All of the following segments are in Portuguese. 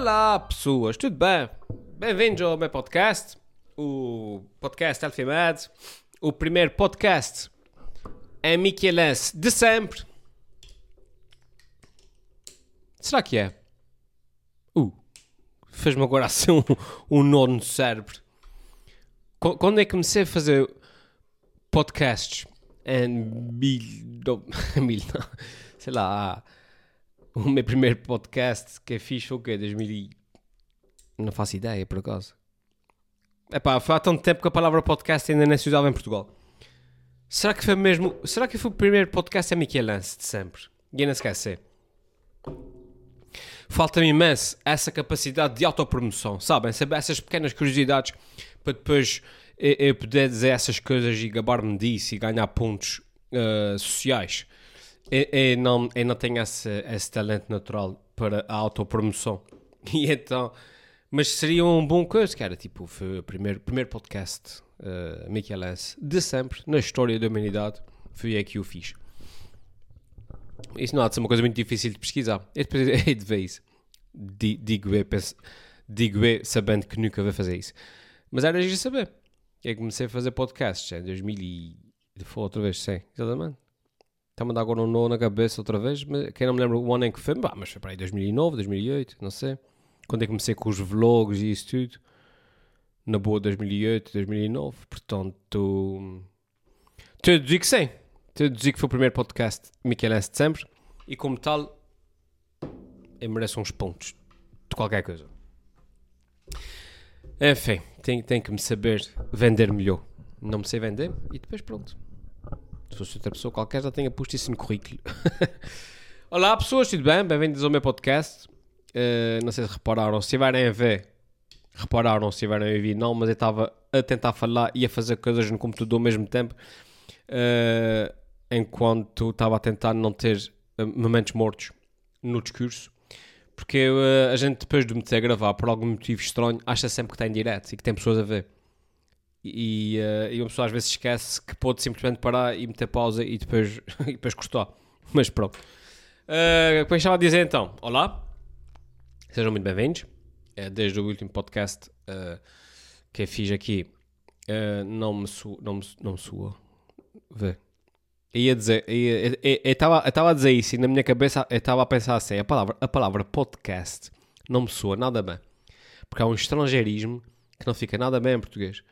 Olá pessoas, tudo bem? Bem-vindos ao meu podcast, o podcast Alfimad, o primeiro podcast em Michelense de sempre. Será que é? Uh, fez-me agora assim um, um nó no cérebro. Qu- Quando é que comecei a fazer podcasts em mil, mil não, sei lá, o meu primeiro podcast que eu fiz foi o quê? 2000 e... Não faço ideia, por acaso. Epá, foi há tanto tempo que a palavra podcast ainda nem se usava em Portugal. Será que foi mesmo... Será que foi o primeiro podcast a Michelense de sempre? E eu não esqueci. Falta-me imenso essa capacidade de autopromoção, sabem? Saber essas pequenas curiosidades para depois eu, eu poder dizer essas coisas e gabar-me disso e ganhar pontos eh, sociais. Eu, eu não, eu não tenho esse, esse talento natural para a autopromoção. E então, mas seria um bom coisa, era tipo, foi o primeiro, primeiro podcast uh, Michelense de sempre, na história da humanidade, foi aí que eu fiz. Isso não há de ser uma coisa muito difícil de pesquisar. Eu depois hei de ver isso. Di- Digo eu, penso, digo eu, sabendo que nunca vou fazer isso. Mas era de saber. Eu comecei a fazer podcasts em 2000 e... Foi outra vez, sim, exatamente. Está-me a dar agora um nó na cabeça outra vez, mas quem não me lembra o ano em que foi, bah, mas foi para aí 2009, 2008, não sei. Quando é que comecei com os vlogs e isso tudo. Na boa 2008, 2009, portanto... A deduzir que sim. A deduzir que foi o primeiro podcast Michelense de sempre e como tal, eu mereço uns pontos de qualquer coisa. Enfim, tenho, tenho que me saber vender melhor. Não me sei vender e depois pronto. Se fosse outra pessoa qualquer, já tinha posto isso no currículo. Olá pessoas, tudo bem? Bem-vindos ao meu podcast. Eh, não sei se repararam, se estiverem a ver, repararam, se estiverem a ouvir, não, mas eu estava a tentar falar e a fazer coisas no computador ao mesmo tempo, eh, enquanto estava a tentar não ter eh, momentos mortos no discurso. Porque eh, a gente, depois de meter a gravar, por algum motivo estranho, acha sempre que está em direto e que tem pessoas a ver. E, eh, e uma pessoa às vezes esquece que pode simplesmente parar e meter pausa e depois, e depois cortar. Mas pronto. Uh, como eu estava a dizer então, olá, sejam muito bem-vindos. Eh, desde o último podcast uh, que eu fiz aqui, uh, não me soa, não me, não me soa. Vê. Eu ia dizer, eu estava a dizer isso e na minha cabeça eu estava a pensar assim: a palavra, a palavra podcast não me soa nada bem. Porque há um estrangeirismo que não fica nada bem em português.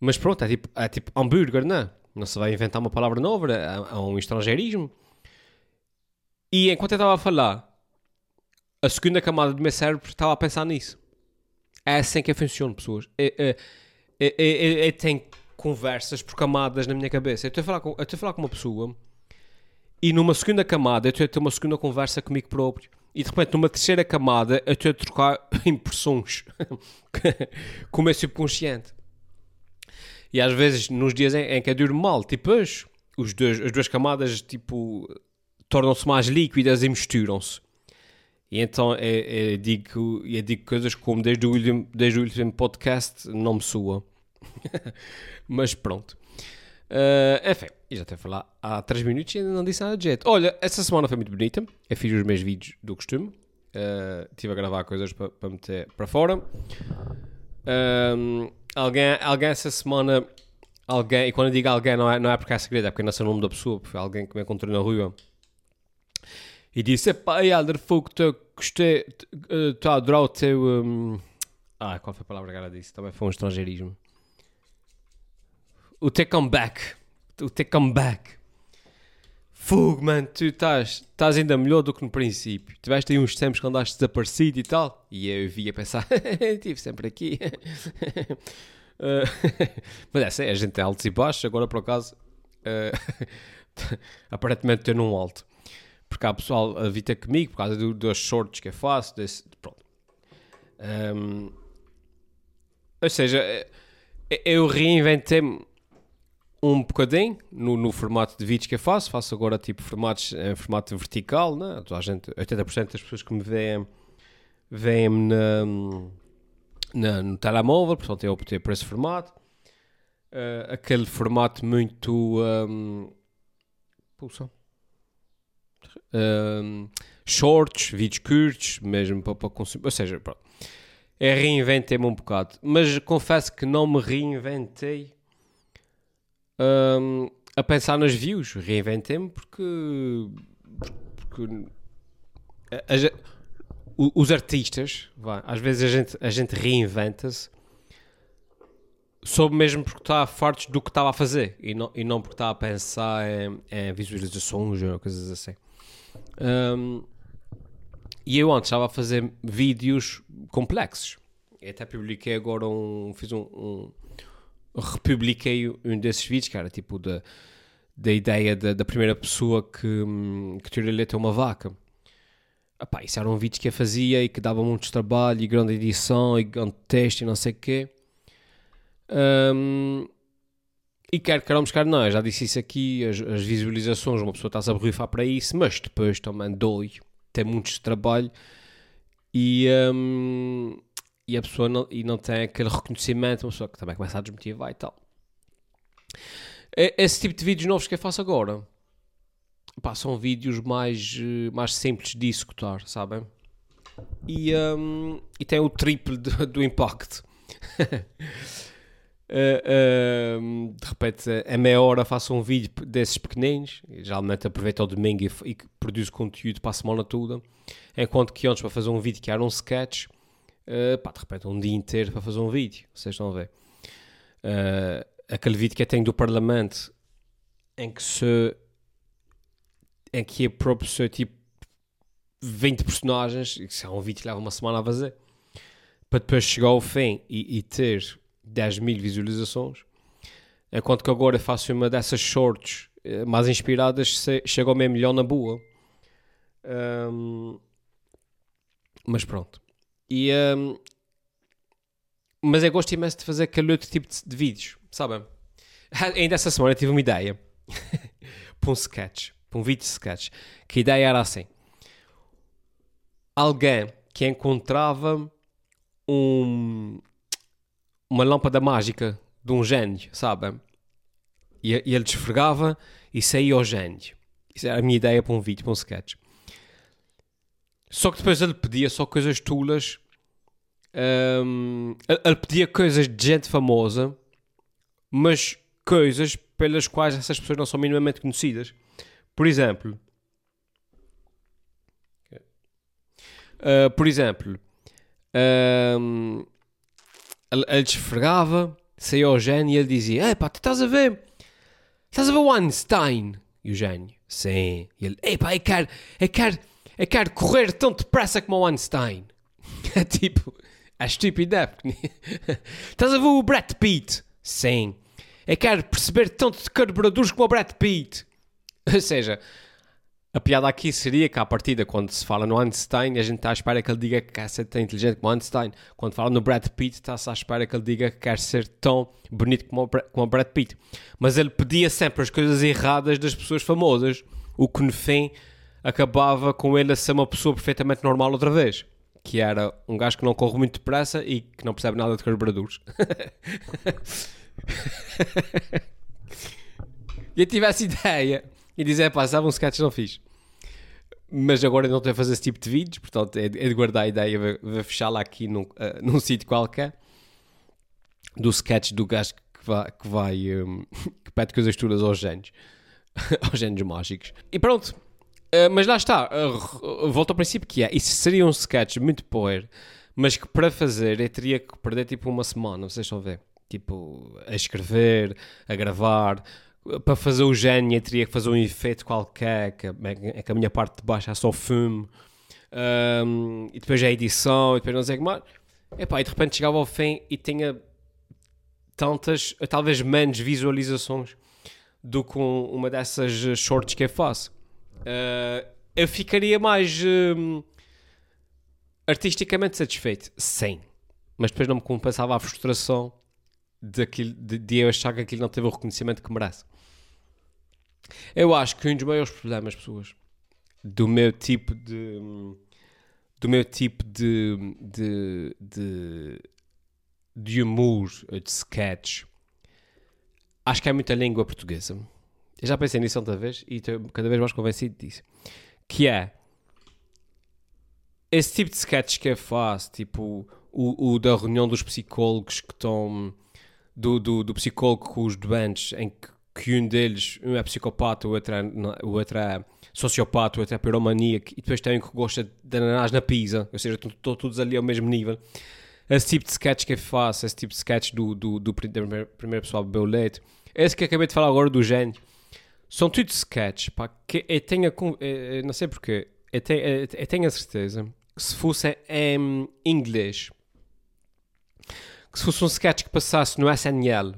Mas pronto, é tipo, é tipo hambúrguer, não é? Não se vai inventar uma palavra nova, é, é um estrangeirismo. E enquanto eu estava a falar, a segunda camada do meu cérebro estava a pensar nisso. É assim que eu funciono, pessoas. Eu, eu, eu tenho conversas por camadas na minha cabeça. Eu estou a falar com, eu estou a falar com uma pessoa e numa segunda camada eu estou a ter uma segunda conversa comigo próprio. E de repente, numa terceira camada, eu estou a trocar impressões com o meu subconsciente. E às vezes, nos dias em, em que eu durmo mal, tipo hoje, os dois, as duas camadas, tipo, tornam-se mais líquidas e misturam-se. E então eu, eu digo, eu digo coisas como desde o, último, desde o último podcast não me soa. Mas pronto. Uh, enfim, já estou a falar há 3 minutos e ainda não disse nada de jeito. Olha, essa semana foi muito bonita. Eu fiz os meus vídeos do costume. Uh, estive a gravar coisas para meter para fora. Um, alguém, alguém essa semana, alguém, e quando eu digo alguém, não é, não é porque é segredo, é porque não sei o nome da pessoa, foi alguém que me encontrou na rua e disse: Epá, Helder, fogo, te- gostei, estou a adorar o teu. hum, Ah, qual foi a palavra que ela disse? Também foi um estrangeirismo. O teu comeback. O teu comeback. Fogo, mano, tu estás, estás ainda melhor do que no princípio. Tiveste aí uns tempos que andaste desaparecido e tal. E eu via pensar, estive sempre aqui. Eh, mas é sério, a gente tem altos e baixos. Agora, por acaso, eh, aparentemente estou num alto. Porque há pessoal a ter comigo por causa do, dos shorts que eu faço. Desse, pronto. Ehm, ou seja, eh, eu reinventei-me um bocadinho no, no formato de vídeos que eu faço. Faço agora tipo formatos em formato vertical, né? A gente, 80% das pessoas que me veem veem-me no telemóvel, portanto eu optei por esse formato. Eh, aquele formato muito. Um, pulsão. Um, shorts, vídeos curtos, mesmo para, para consumir. Ou seja, pronto. É reinventei-me um bocado. Mas confesso que não me reinventei hum, a pensar nas views. Reinventei-me porque. porque a- a- os artistas, vá, às vezes a gente, a gente reinventa-se soube mesmo porque estava fartos do que estava a fazer e não, e não porque estava a pensar em, em visualizações ou coisas assim. Hum, e eu antes estava a fazer vídeos complexos. E até publiquei agora um. Fiz um. um republiquei um desses vídeos, era tipo da, da ideia da, da primeira pessoa que, que tirou leite a uma vaca. Epá, isso era um vídeo que eu fazia e que dava muito trabalho e grande edição e grande texto e não sei o quê. Hum, e quer queiramos, quer não, eu já disse isso aqui, as, as visualizações, uma pessoa está-se a borrifar para isso, mas depois também dói, tem muito trabalho e, hum, e a pessoa não, e não tem aquele reconhecimento, uma pessoa que também começa a desmotivar e tal. E- Esse tipo de vídeos novos que eu faço agora, pá, são vídeos mais, eh, mais simples de executar, sabem? E, hum, e tem o triplo do, do impacto. Uh, um, de repente, a meia hora faço um vídeo desses pequeninos, geralmente aproveito o domingo e, e produzo conteúdo para a semana toda, enquanto que antes para fazer um vídeo que era um sketch, uh, pá, de repente um dia inteiro para fazer um vídeo, vocês estão a ver. Uh, aquele vídeo que eu tenho do Parlamento, em que se em que é próprio ser tipo 20 personagens, isso é um vídeo que leva uma semana a fazer, para depois chegar ao fim e, e ter 10 mil visualizações, enquanto que agora faço uma dessas shorts eh, mais inspiradas, chega ao meio milhão na boa. Ahm, mas pronto. E, ahm, mas eu gosto imenso de fazer aquele outro tipo de, de vídeos, sabem? Ainda essa semana tive uma ideia para um sketch, para um vídeo de sketch, que a ideia era assim: alguém que encontrava um, uma lâmpada mágica de um gênio, sabem? E, e ele desfregava e saía o gênio. Isso era a minha ideia para um vídeo, para um sketch. Só que depois ele pedia só coisas tulas. Hum, ele, pedia coisas de gente famosa, mas coisas pelas quais essas pessoas não são minimamente conhecidas. Por exemplo, uh, por exemplo, hum, ele, ele desfregava, saía o gênio e ele dizia: Ei pá, tu estás a ver? Estás a ver o Einstein? E o gênio: Sim. E ele: Ei pá, eu quero, eu quero, eu quero correr tão depressa como o Einstein. É tipo, é estúpido, é? Estás a ver o Brad Pitt? Sim. Eu quero perceber tanto de carburadores como o Brad Pitt. Ou seja, a piada aqui seria que, à partida, quando se fala no Einstein, a gente está à espera que ele diga que quer ser tão inteligente como Einstein. Quando fala no Brad Pitt, está-se à espera que ele diga que quer ser tão bonito como o, como o Brad Pitt. Mas ele pedia sempre as coisas erradas das pessoas famosas, o que no fim acabava com ele a ser uma pessoa perfeitamente normal outra vez. Que era um gajo que não corre muito depressa e que não percebe nada de carburadores. e eu tive essa ideia e dizer, pá, sabe um sketch não fiz. Mas agora não estou a fazer esse tipo de vídeos, portanto é de, é guardar a ideia, vou, fechá-la aqui num, ah, num sítio qualquer do sketch do gajo que vai, que, vai hum, que pede coisas todas aos gênios, aos gênios mágicos. E pronto, Uh, mas lá está, uh, volto ao princípio que é, isso seria um sketch muito poer, mas que para fazer eu teria que perder tipo uma semana, vocês estão a ver? Tipo, a escrever, a gravar, para fazer o gênio eu teria que fazer um efeito qualquer, que, é que a minha parte de baixo é só fumo, um, e depois a edição, e depois não sei o que mais. Epá, e de repente chegava ao fim e tinha tantas, talvez menos visualizações do que um- uma dessas shorts que eu faço. Uh, eu ficaria mais hum, artisticamente satisfeito, sim, mas depois não me compensava a frustração daquilo, de, de eu achar que aquilo não teve o reconhecimento que merece. Eu acho que um dos maiores problemas, pessoas, do meu tipo de. hum, do meu tipo de. de. de, de humor, de sketch, acho que é muita língua portuguesa. Eu já pensei nisso outra vez e estou cada vez mais convencido disso. Que é esse tipo de sketches que eu faço, tipo o, o da reunião dos psicólogos que estão. Do, do, do psicólogo com os doentes, em que, que um deles um é psicopata, o outro é, o outro é sociopata, o outro é piromaníaco, e depois tem um que gosta de ananás na pizza, ou seja, estão todos ali ao mesmo nível. Esse tipo de sketch que eu faço, esse tipo de sketch do, do, do, primeiro pessoal bebeu leite, esse que acabei de falar agora do gênio, são tudo sketches, pá, que eu tenho a, eu não sei porquê, eu tenho, eu tenho a certeza que se fosse em inglês, que se fosse um sketch que passasse no SNL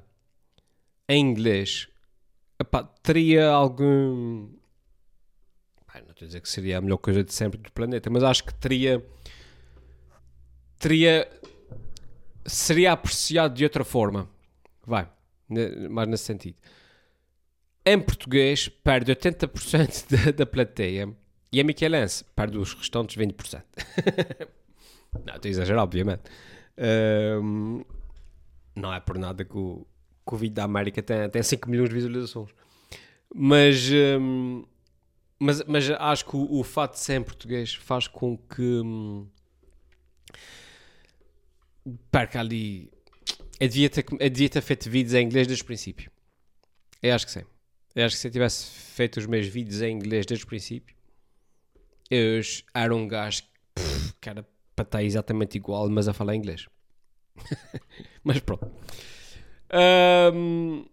em inglês, epá, teria algum. não estou a dizer que seria a melhor coisa de sempre do planeta, mas acho que teria. Teria. Seria apreciado de outra forma. Vai, mais nesse sentido. Em português, perde 80% da, da plateia e a Michelense perde os restantes 20%. não, estou a exagerar, obviamente. Um, não é por nada que o, que o vídeo da América tem, tem 5 milhões de visualizações. Mas, um, mas, mas acho que o, o fato de ser em português faz com que um, perca ali. Eu devia, ter, eu devia ter feito vídeos em inglês desde o princípio. Eu acho que sim. Eu acho que se eu tivesse feito os meus vídeos em inglês desde o princípio, eu era um gajo que era para estar exatamente igual, mas a falar inglês. mas pronto. Um,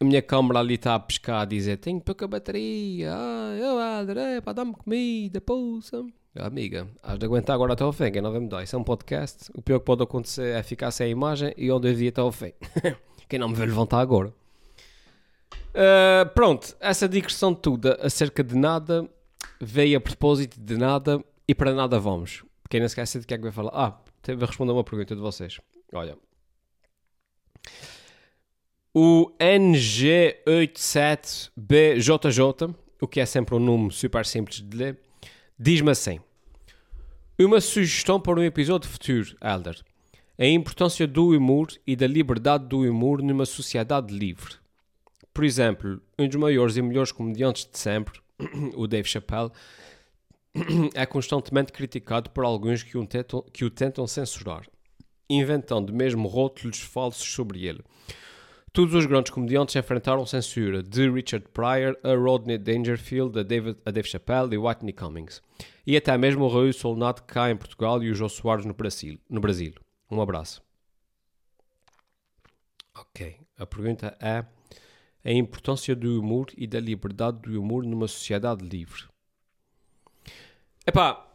a minha câmera ali está a pescar, a dizer: Tenho pouca bateria. Ah, eu adorei, para dar-me comida, pousa. Amiga, has de aguentar agora até ao fim, que não vai me dar. Isso é um podcast. O pior que pode acontecer é ficar sem a imagem e onde eu vi até ao fim. Quem não me vê levantar agora. Uh, pronto, essa digressão toda acerca de nada veio a propósito de nada e para nada vamos. Quem não esquece de que é que vai falar? Ah, a responder uma pergunta de vocês. Olha. O NG87BJJ, o que é sempre um número super simples de ler, diz-me assim: Uma sugestão para um episódio futuro, Elder. A importância do humor e da liberdade do humor numa sociedade livre. Por exemplo, um dos maiores e melhores comediantes de sempre, o Dave Chappelle, é constantemente criticado por alguns que o, tentam, que o tentam censurar, inventando mesmo rótulos falsos sobre ele. Todos os grandes comediantes enfrentaram censura, de Richard Pryor a Rodney Dangerfield, a, David, a Dave Chappelle e Whitney Cummings. E até mesmo o Raul Solnado cá em Portugal e o Jô Soares no Brasil. No Brasil. Um abraço. Ok. A pergunta é a importância do humor e da liberdade do humor numa sociedade livre. Epá,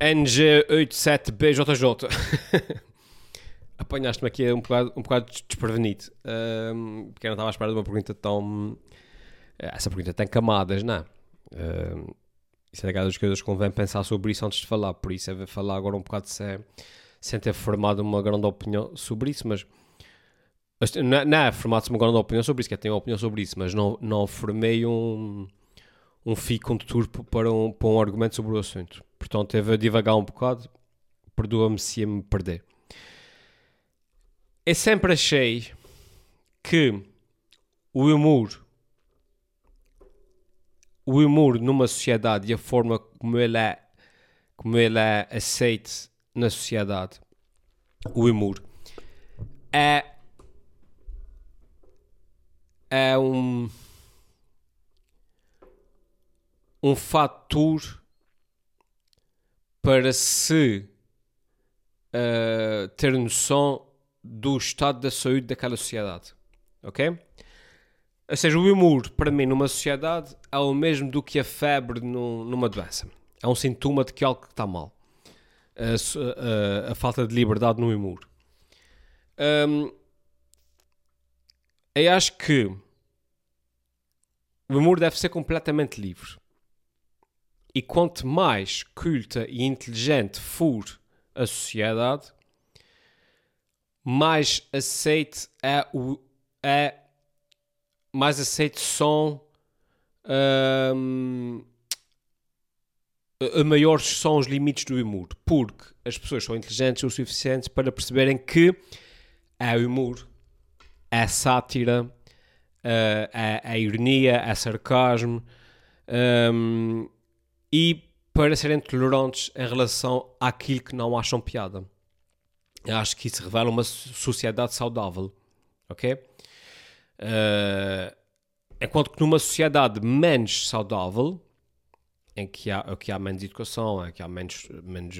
NG87BJJ. Apanhaste-me aqui um bocado, um bocado desprevenido. Um, porque eu não estava à espera de uma pergunta tão. Essa pergunta tem camadas, não é? Um, isso é daquelas coisas que convém pensar sobre isso antes de falar. Por isso é falar agora um bocado sem, sem ter formado uma grande opinião sobre isso, mas. Não, não é formado-se uma opinião sobre isso, que eu tenho uma opinião sobre isso, mas não, não formei um um fio condutor para um, para um argumento sobre o assunto. Portanto, teve a divagar um bocado, perdoa-me se ia me perder. Eu sempre achei que o humor, o humor numa sociedade e a forma como ele é, como ele é aceito na sociedade, o humor, é, é um um fator para se uh, ter noção do estado da saúde daquela sociedade. Ok? Ou seja, o humor, para mim, numa sociedade, é o mesmo do que a febre numa doença. É um sintoma de que algo está mal. A, a, a, falta de liberdade no humor. Um, eu acho que o humor deve ser completamente livre. E quanto mais culta e inteligente for a sociedade, mais aceite é o é mais aceite são um, maiores são os limites do humor, porque as pessoas são inteligentes o suficiente para perceberem que é humor, é sátira, é, é ironia, é sarcasmo, um, e para serem tolerantes em relação àquilo que não acham piada. Eu acho que isso revela uma sociedade saudável, ok? Uh, enquanto que numa sociedade menos saudável, em que há, que há menos educação, em que há menos, menos,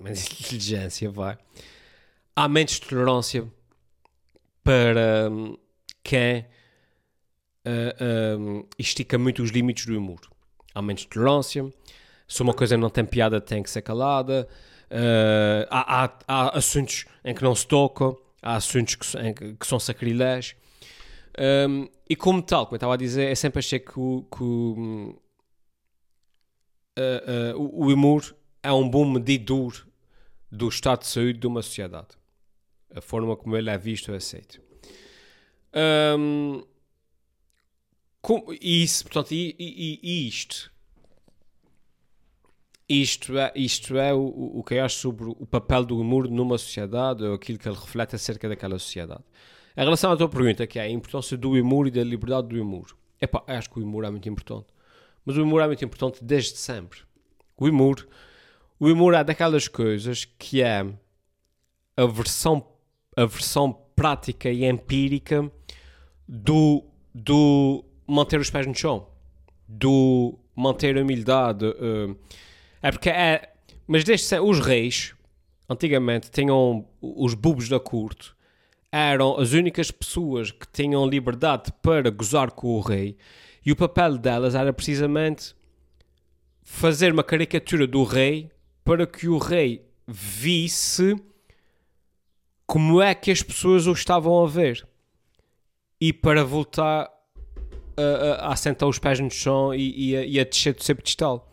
menos inteligência, vai, há menos tolerância para hum, quem uh, um, estica muito os limites do humor. Há menos tolerância, se uma coisa não tem piada tem que ser calada, uh, há, há, há, assuntos em que não se toca, há assuntos que, que são sacrilégios. Um, e como tal, como eu estava a dizer, é sempre achei que o, que o, uh, uh, o humor é um bom medidor do estado de saúde de uma sociedade. A forma como ele é visto e aceito. Um, com, isso, portanto, e, e, e, isto isto é, isto é o, o que eu acho sobre o papel do humor numa sociedade ou aquilo que ele reflete acerca daquela sociedade. Em relação à tua pergunta, que é a importância do humor e da liberdade do humor, epá, acho que o humor é muito importante. Mas o humor é muito importante desde sempre. O humor, o humor é daquelas coisas que é a versão, a versão prática e empírica do, do manter os pés no chão, do manter a humildade. Uh, é porque é. Mas desde os reis, antigamente, tinham os bubos da corte, eram as únicas pessoas que tinham liberdade para gozar com o rei, e o papel delas era precisamente fazer uma caricatura do rei para que o rei visse como é que as pessoas o estavam a ver e para voltar a, a, a assentar os pés no chão e, e, a, e a descer do seu pedestal.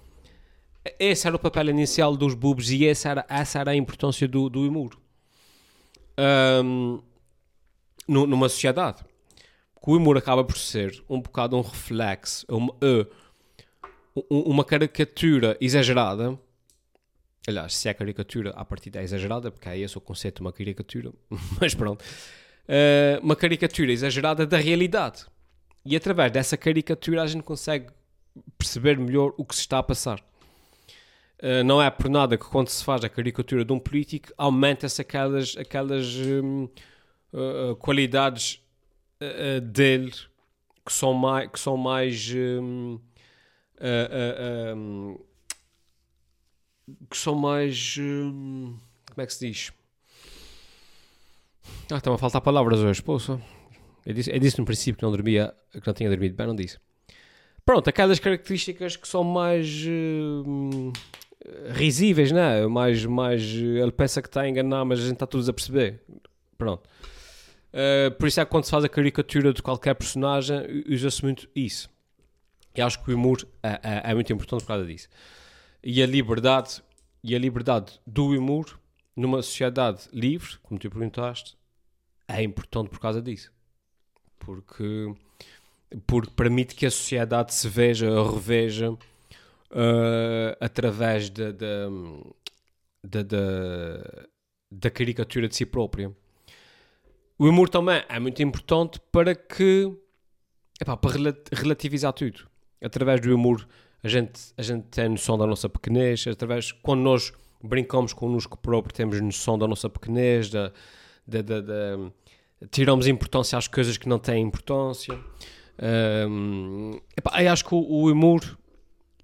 Esse era o papel inicial dos bubos e essa era, essa era a importância do, do humor um, numa sociedade. o humor acaba por ser um bocado um reflexo, uma, uma caricatura exagerada. Aliás, se é caricatura, a partida é exagerada, porque é esse o conceito de uma caricatura, mas pronto. Uh, uma caricatura exagerada da realidade. E através dessa caricatura a gente consegue perceber melhor o que se está a passar. Uh, não é por nada que quando se faz a caricatura de um político aumenta-se aquelas, aquelas um, uh, qualidades uh, dele que são mais, que são mais um, um, que são mais como é que se diz? Ah, estão a faltar palavras hoje, poxa. Eu disse, eu disse no princípio que não dormia, que não tinha dormido bem, não disse. Pronto, aquelas características que são mais uh, risíveis, né? Mais, mais. Ele pensa que está a enganar, mas a gente está todos a perceber. Pronto. Uh, por isso é que quando se faz a caricatura de qualquer personagem, usa-se muito isso. E acho que o humor é, é, é, muito importante por causa disso. E a liberdade, e a liberdade do humor numa sociedade livre, como tu perguntaste, é importante por causa disso. Porque, porque permite que a sociedade se veja, reveja uh, através da, da, da, da, caricatura de si própria. O humor também é muito importante para que epá, para relativizar tudo. Através do humor a gente, a gente tem noção da nossa pequenez, através quando nós brincamos connosco próprio, temos noção da nossa pequenez, da, da, da, da, tiramos importância às coisas que não têm importância. Um, eu acho que o, o, humor,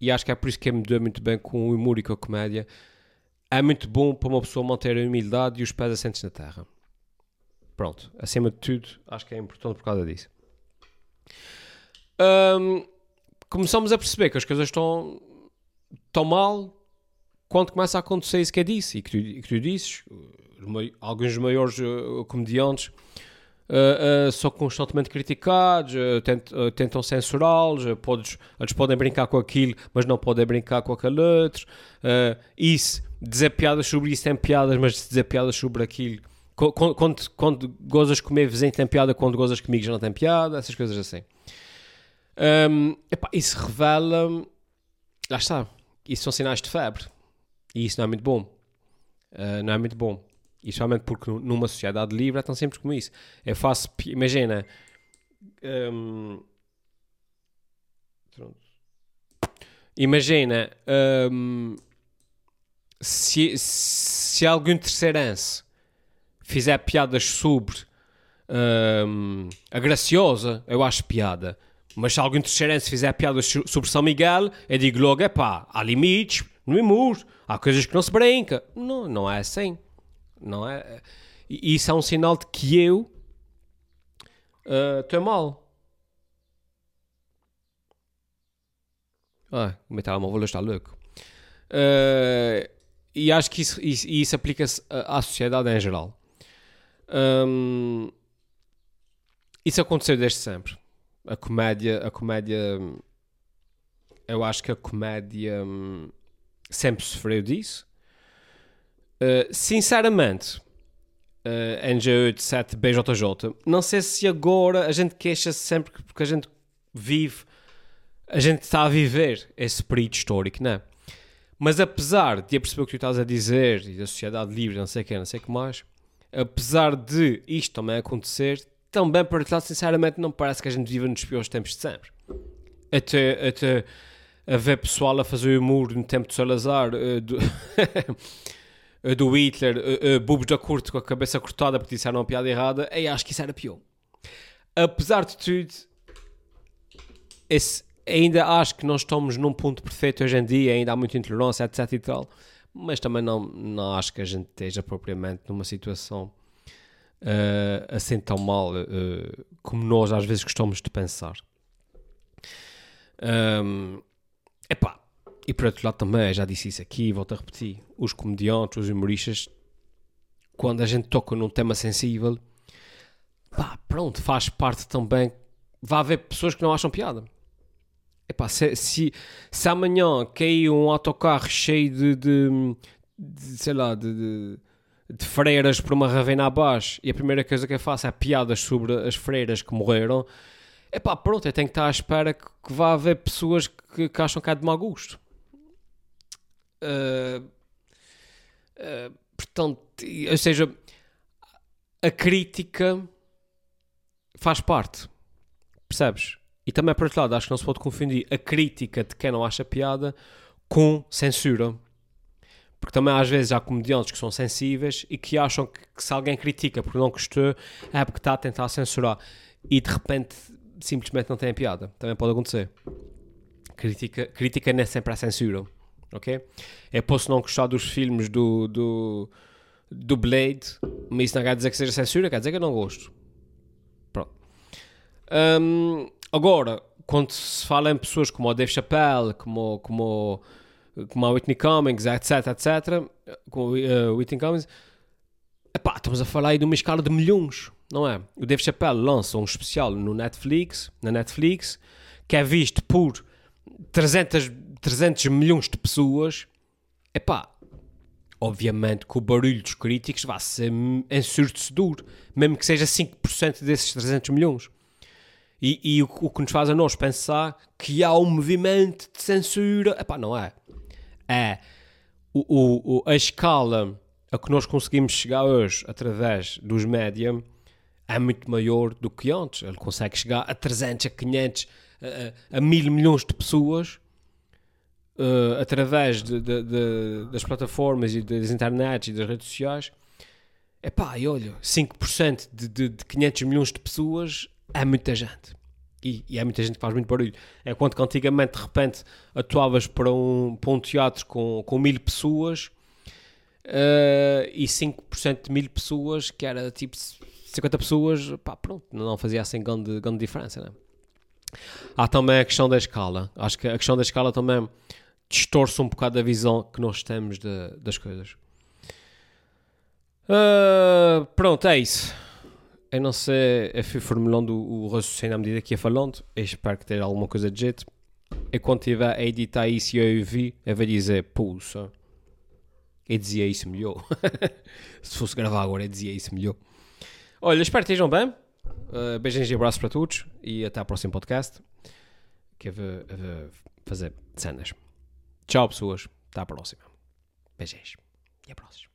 e acho que é por isso que me deu muito bem com o humor e com a comédia, é muito bom para uma pessoa manter a humildade e os pés assentes na terra. Pronto, acima de tudo, acho que é importante por causa disso. Um, começamos a perceber que as coisas estão, estão mal quando começa a acontecer isso que é disse e que tu, que tu disses, alguns dos maiores uh, comediantes uh, uh, são constantemente criticados, tent, tentam censurá-los, eles podem brincar com aquilo, mas não podem brincar com aquele outro. isso, dizer piadas sobre isso tem piadas, mas dizer piadas sobre aquilo. Quando, quando, quando gozas comer vizinho tem piada, quando gozas comigo já não tem piada, essas coisas assim. Um, epá, isso revela. Lá está. Isso são sinais de febre. E isso não é muito bom. Uh, não é muito bom. E somente porque numa sociedade livre é tão simples como isso. Eu faço. Imagina. Um, imagina, hum, se, se algum terceirense fizer piadas sobre hum, a Graciosa, eu acho piada. Mas se algum terceirense fizer piadas so- sobre São Miguel, eu digo logo, é pá, há limites, no imur, há coisas que não se brinca. Não, não é assim. Não é. E isso é um sinal de que eu estou mal. Ah, o meu telemóvel está louco. Ah, e acho que isso, isso, isso aplica-se à à sociedade em geral. Hum, isso aconteceu desde sempre. A comédia, a comédia, eu acho que a comédia hum, sempre sofreu disso. Uh, sinceramente, uh, NG87 BJJ, não sei se agora a gente queixa-se sempre que- porque a gente vive, a gente está a viver esse período histórico, não é? Mas apesar de eu perceber o que tu estás a dizer e da sociedade livre, não sei o que, não sei o que mais, apesar de isto também acontecer, também, por outro lado, sinceramente, não parece que a gente viva nos piores tempos de sempre. Até, até a ver pessoal a fazer humor no tempo de Salazar, eh, do, eh, do Hitler, uh, bubos da corte com a cabeça cortada porque disseram uma piada errada, eu acho que isso era pior. Apesar de tudo, esse, ainda acho que nós estamos num ponto perfeito hoje em dia, ainda há muita intolerância, etc e tal, mas também não, não acho que a gente esteja propriamente numa situação eh, assim tão mal eh, como nós às vezes gostamos de pensar. Um, epá, e por outro lado também, já disse isso aqui, volto a repetir, os comediantes, os humoristas, quando a gente toca num tema sensível, pá, pronto, faz parte também, vai haver pessoas que não acham piada. Epá, se, se, se amanhã cair um autocarro cheio de, de, de, sei lá, de, de, de freiras por uma ravena abaixo e a primeira coisa que eu faço é piadas sobre as freiras que morreram, epá, pronto, eu tenho que estar à espera que, que vá haver pessoas que, que acham que é de mau gosto. Uh, uh, portanto, ou seja, a crítica faz parte, percebes? E também, por outro lado, acho que não se pode confundir a crítica de quem não acha piada com censura. Porque também às vezes há comediantes que são sensíveis e que acham que, que se alguém critica porque não gostou, é porque está a tentar censurar. E de repente simplesmente não tem piada. Também pode acontecer. Crítica, crítica é sempre a censura. Ok? Eu posso não gostar dos filmes do, do, do Blade, mas isso não quer dizer que seja censura, quer dizer que eu não gosto. Pronto. Um, agora, quando se fala em pessoas como o Dave Chappelle, como, como, como a Whitney Cummings, etc, etc, como uh, Whitney Cummings, epá, estamos a falar aí de uma escala de milhões, não é? O Dave Chappelle lança um especial no Netflix, na Netflix, que é visto por 300, 300 milhões de pessoas. Epá, obviamente que o barulho dos críticos vai ser ensurdecedor, mesmo que seja 5% desses 300 milhões. E, e o, o, que nos faz a nós pensar que há um movimento de censura. Epá, não é. É o, o, a escala a que nós conseguimos chegar hoje através dos média é muito maior do que antes. Ele consegue chegar a 300, a 500, a, a, a mil milhões de pessoas uh, através de, de, de, das plataformas e das internets e das redes sociais. Epá, e olha, 5% de, de, de 500 milhões de pessoas é muita gente. E, e é muita gente que faz muito barulho. É quanto que antigamente, de repente, atuavas para um, para um teatro com, com mil pessoas uh, e 5% de mil pessoas, que era tipo 50 pessoas, pá, pronto, não fazia assim grande, grande diferença, né? Há também a questão da escala. Acho que a questão da escala também distorce um bocado a visão que nós temos de, das coisas. Uh, pronto, é isso. Eu não sei, eu fui formulando o raciocínio à medida que ia falando. Eu espero que tenha alguma coisa de jeito. E quando estiver a editar isso e eu ouvir, eu vou dizer, puxa, eu dizia isso melhor. Se fosse gravar agora, eu dizia isso melhor. Olha, espero que estejam bem. Uh, beijinhos e abraços para todos. E até ao próximo podcast. Que eu vou, eu vou fazer cenas. Tchau, pessoas. Até à próxima. Beijinhos. E abraços.